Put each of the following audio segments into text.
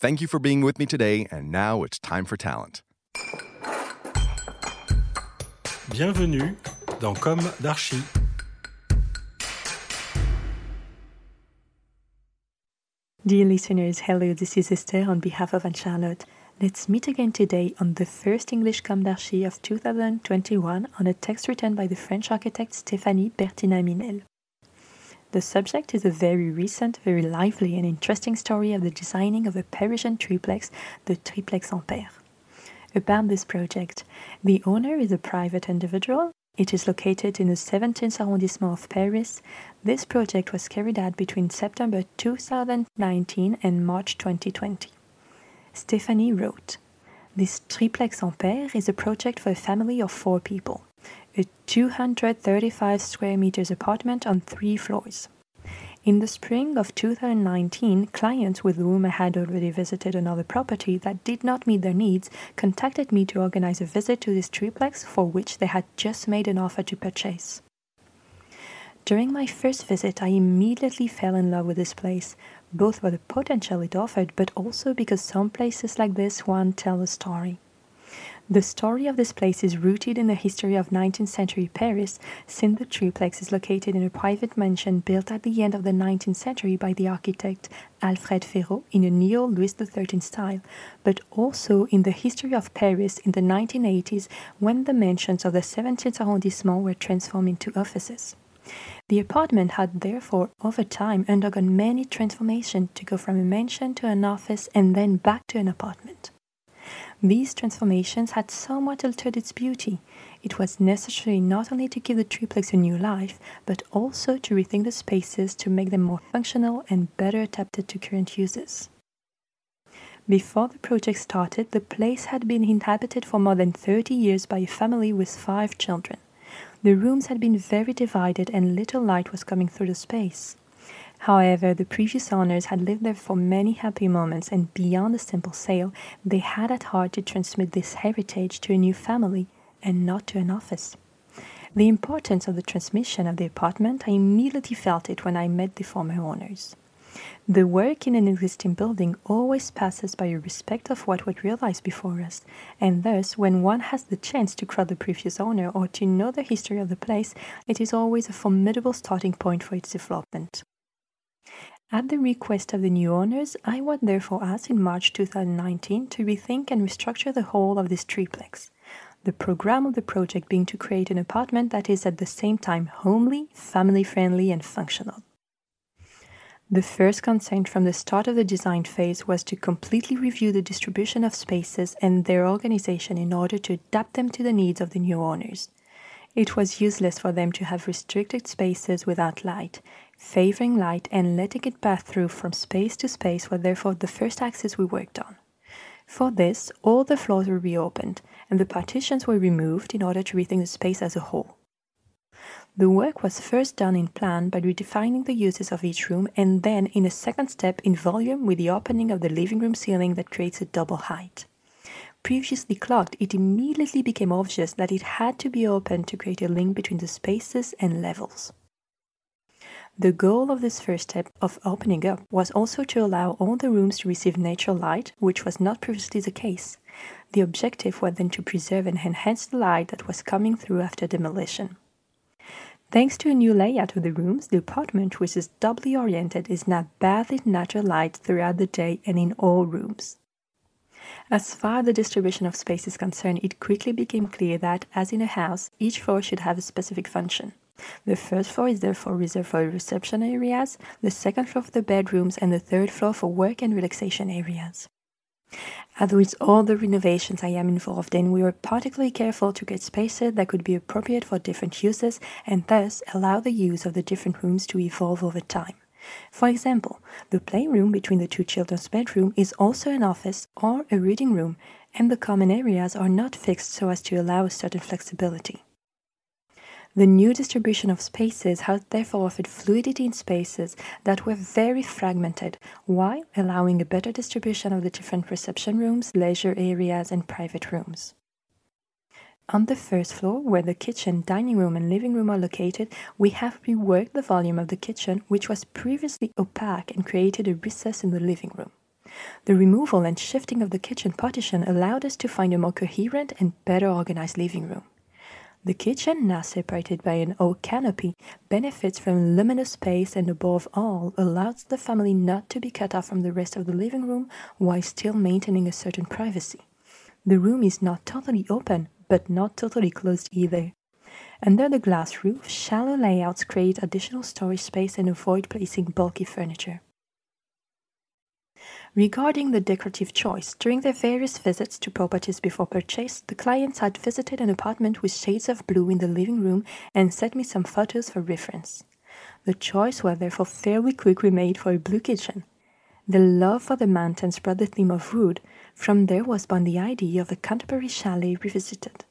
Thank you for being with me today, and now it's time for talent. Bienvenue dans Comme d'Archi. Dear listeners, hello, this is Esther on behalf of Anne Charlotte. Let's meet again today on the first English Comme d'Archi of 2021 on a text written by the French architect Stéphanie Bertina-Minel. The subject is a very recent, very lively and interesting story of the designing of a Parisian triplex, the Triplex Ampère. About this project, the owner is a private individual. It is located in the 17th arrondissement of Paris. This project was carried out between September 2019 and March 2020. Stephanie wrote, This Triplex Ampère is a project for a family of four people a 235 square meters apartment on three floors. In the spring of 2019, clients with whom I had already visited another property that did not meet their needs contacted me to organize a visit to this triplex for which they had just made an offer to purchase. During my first visit, I immediately fell in love with this place, both for the potential it offered, but also because some places like this one tell a story. The story of this place is rooted in the history of 19th century Paris, since the triplex is located in a private mansion built at the end of the 19th century by the architect Alfred Ferraud in a neo Louis XIII style, but also in the history of Paris in the 1980s when the mansions of the 17th arrondissement were transformed into offices. The apartment had therefore over time undergone many transformations to go from a mansion to an office and then back to an apartment. These transformations had somewhat altered its beauty. It was necessary not only to give the triplex a new life, but also to rethink the spaces to make them more functional and better adapted to current uses. Before the project started, the place had been inhabited for more than 30 years by a family with five children. The rooms had been very divided and little light was coming through the space. However, the previous owners had lived there for many happy moments, and beyond a simple sale, they had at heart to transmit this heritage to a new family and not to an office. The importance of the transmission of the apartment, I immediately felt it when I met the former owners. The work in an existing building always passes by a respect of what was realized before us, and thus, when one has the chance to crowd the previous owner or to know the history of the place, it is always a formidable starting point for its development. At the request of the new owners, I was therefore asked in March 2019 to rethink and restructure the whole of this triplex. The program of the project being to create an apartment that is at the same time homely, family friendly, and functional. The first concern from the start of the design phase was to completely review the distribution of spaces and their organization in order to adapt them to the needs of the new owners. It was useless for them to have restricted spaces without light, Favoring light and letting it pass through from space to space were therefore the first axis we worked on. For this, all the floors were reopened and the partitions were removed in order to rethink the space as a whole. The work was first done in plan by redefining the uses of each room and then in a second step in volume with the opening of the living room ceiling that creates a double height. Previously clogged, it immediately became obvious that it had to be opened to create a link between the spaces and levels. The goal of this first step of opening up was also to allow all the rooms to receive natural light, which was not previously the case. The objective was then to preserve and enhance the light that was coming through after demolition. Thanks to a new layout of the rooms, the apartment, which is doubly oriented, is now bathed in natural light throughout the day and in all rooms. As far the distribution of space is concerned, it quickly became clear that, as in a house, each floor should have a specific function. The first floor is therefore reserved for reception areas, the second floor for the bedrooms, and the third floor for work and relaxation areas. As with all the renovations I am involved in, we were particularly careful to get spaces that could be appropriate for different uses and thus allow the use of the different rooms to evolve over time. For example, the playroom between the two children's bedrooms is also an office or a reading room, and the common areas are not fixed so as to allow a certain flexibility. The new distribution of spaces has therefore offered fluidity in spaces that were very fragmented, while allowing a better distribution of the different reception rooms, leisure areas, and private rooms. On the first floor, where the kitchen, dining room, and living room are located, we have reworked the volume of the kitchen, which was previously opaque, and created a recess in the living room. The removal and shifting of the kitchen partition allowed us to find a more coherent and better organized living room. The kitchen, now separated by an oak canopy, benefits from luminous space and above all allows the family not to be cut off from the rest of the living room while still maintaining a certain privacy. The room is not totally open, but not totally closed either. Under the glass roof, shallow layouts create additional storage space and avoid placing bulky furniture. Regarding the decorative choice, during their various visits to properties before purchase, the clients had visited an apartment with shades of blue in the living room and sent me some photos for reference. The choice was therefore fairly quickly made for a blue kitchen. The love for the mountains brought the theme of wood. From there was born the idea of the Canterbury Chalet revisited.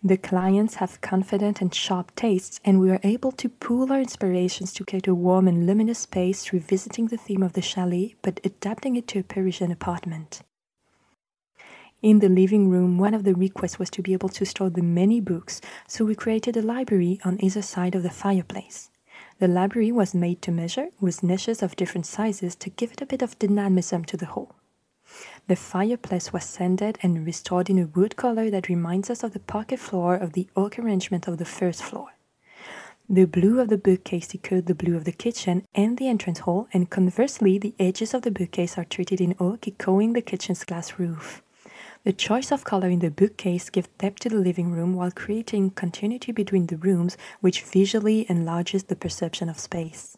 The clients have confident and sharp tastes, and we are able to pool our inspirations to create a warm and luminous space revisiting the theme of the chalet but adapting it to a Parisian apartment. In the living room, one of the requests was to be able to store the many books, so we created a library on either side of the fireplace. The library was made to measure, with niches of different sizes to give it a bit of dynamism to the whole. The fireplace was sanded and restored in a wood color that reminds us of the parquet floor of the oak arrangement of the first floor. The blue of the bookcase echoed the blue of the kitchen and the entrance hall, and conversely, the edges of the bookcase are treated in oak, echoing the kitchen's glass roof. The choice of color in the bookcase gives depth to the living room while creating continuity between the rooms, which visually enlarges the perception of space.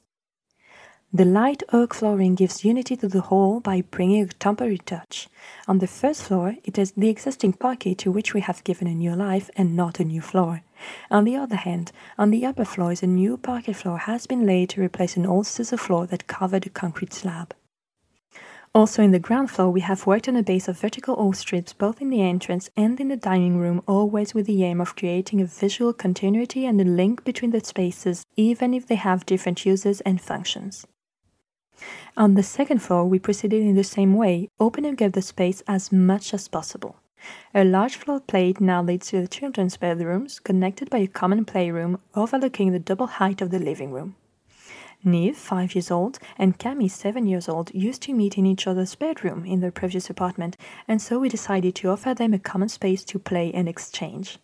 The light oak flooring gives unity to the whole by bringing a temporary touch. On the first floor, it is the existing parquet to which we have given a new life and not a new floor. On the other hand, on the upper floors, a new parquet floor has been laid to replace an old scissor floor that covered a concrete slab. Also in the ground floor, we have worked on a base of vertical oak strips both in the entrance and in the dining room, always with the aim of creating a visual continuity and a link between the spaces, even if they have different uses and functions. On the second floor, we proceeded in the same way, opening up the space as much as possible. A large floor plate now leads to the children's bedrooms, connected by a common playroom overlooking the double height of the living room. Neve, five years old, and Camille, seven years old, used to meet in each other's bedroom in their previous apartment, and so we decided to offer them a common space to play and exchange.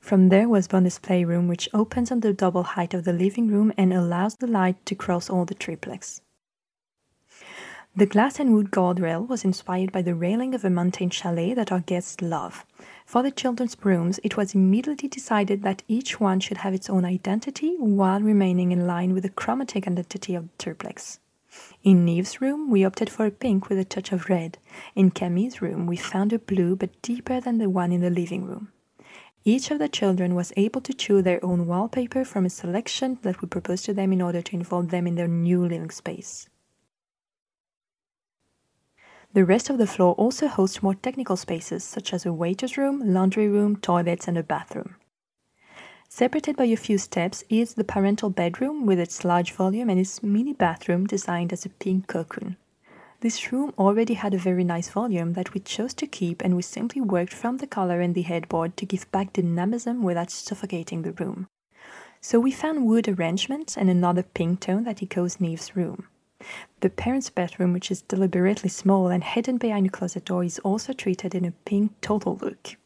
From there was Bonus Playroom, which opens on the double height of the living room and allows the light to cross all the triplex. The glass and wood guardrail was inspired by the railing of a mountain chalet that our guests love. For the children's rooms, it was immediately decided that each one should have its own identity while remaining in line with the chromatic identity of the triplex. In Neve's room, we opted for a pink with a touch of red. In Camille's room, we found a blue but deeper than the one in the living room. Each of the children was able to choose their own wallpaper from a selection that we proposed to them in order to involve them in their new living space. The rest of the floor also hosts more technical spaces, such as a waiter's room, laundry room, toilets, and a bathroom. Separated by a few steps is the parental bedroom with its large volume and its mini bathroom designed as a pink cocoon. This room already had a very nice volume that we chose to keep, and we simply worked from the color and the headboard to give back dynamism without suffocating the room. So we found wood arrangements and another pink tone that echoes Neve's room. The parents' bedroom, which is deliberately small and hidden behind a closet door, is also treated in a pink total look.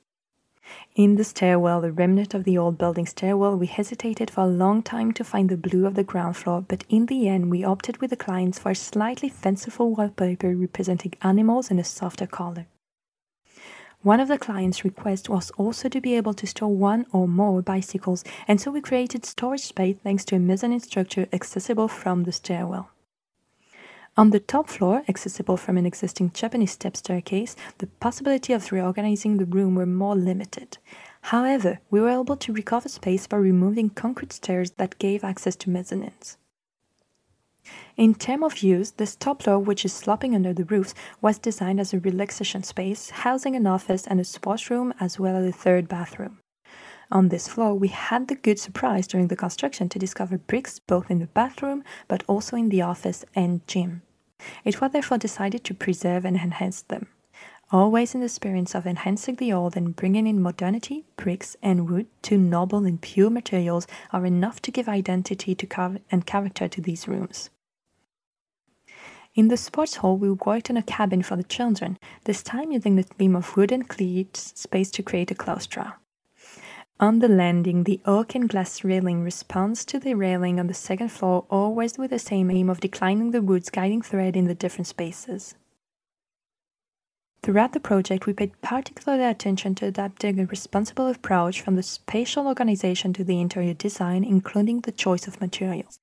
In the stairwell, the remnant of the old building stairwell, we hesitated for a long time to find the blue of the ground floor, but in the end, we opted with the clients for a slightly fanciful wallpaper representing animals in a softer color. One of the client's requests was also to be able to store one or more bicycles, and so we created storage space thanks to a mezzanine structure accessible from the stairwell. On the top floor, accessible from an existing Japanese step staircase, the possibility of reorganizing the room were more limited. However, we were able to recover space by removing concrete stairs that gave access to mezzanines. In terms of use, this top floor, which is sloping under the roofs, was designed as a relaxation space, housing an office and a sports room as well as a third bathroom. On this floor, we had the good surprise during the construction to discover bricks both in the bathroom but also in the office and gym. It was therefore decided to preserve and enhance them. Always in the spirit of enhancing the old and bringing in modernity, bricks and wood, two noble and pure materials, are enough to give identity to car- and character to these rooms. In the sports hall, we worked on a cabin for the children, this time using the theme of wood and cleats space to create a claustra. On the landing, the oak and glass railing responds to the railing on the second floor, always with the same aim of declining the wood's guiding thread in the different spaces. Throughout the project, we paid particular attention to adapting a responsible approach from the spatial organization to the interior design, including the choice of materials.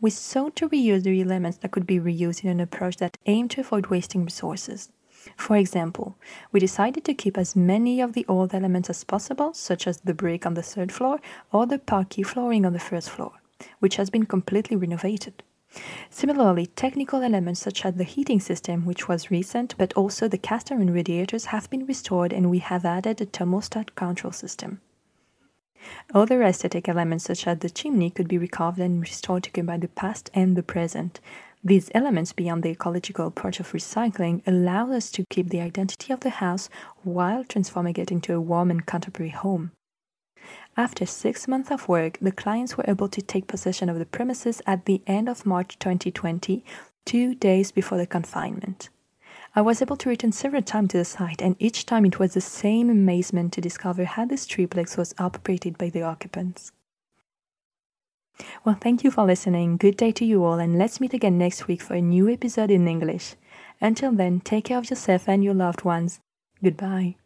We sought to reuse the elements that could be reused in an approach that aimed to avoid wasting resources. For example, we decided to keep as many of the old elements as possible, such as the brick on the third floor or the parquet flooring on the first floor, which has been completely renovated. Similarly, technical elements such as the heating system, which was recent, but also the cast iron radiators have been restored and we have added a thermostat control system. Other aesthetic elements such as the chimney could be recovered and restored to combine the past and the present. These elements, beyond the ecological approach of recycling, allow us to keep the identity of the house while transforming it into a warm and contemporary home. After six months of work, the clients were able to take possession of the premises at the end of March 2020, two days before the confinement. I was able to return several times to the site, and each time it was the same amazement to discover how this triplex was operated by the occupants. Well, thank you for listening. Good day to you all, and let's meet again next week for a new episode in English. Until then, take care of yourself and your loved ones. Goodbye.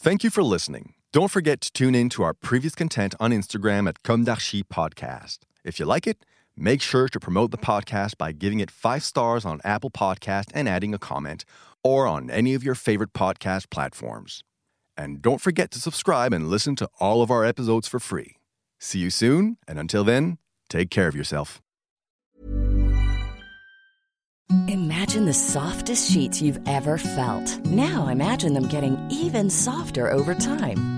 Thank you for listening. Don't forget to tune in to our previous content on Instagram at Comme Podcast. If you like it, make sure to promote the podcast by giving it five stars on Apple Podcast and adding a comment or on any of your favorite podcast platforms. And don't forget to subscribe and listen to all of our episodes for free. See you soon, and until then, take care of yourself. Imagine the softest sheets you've ever felt. Now imagine them getting even softer over time.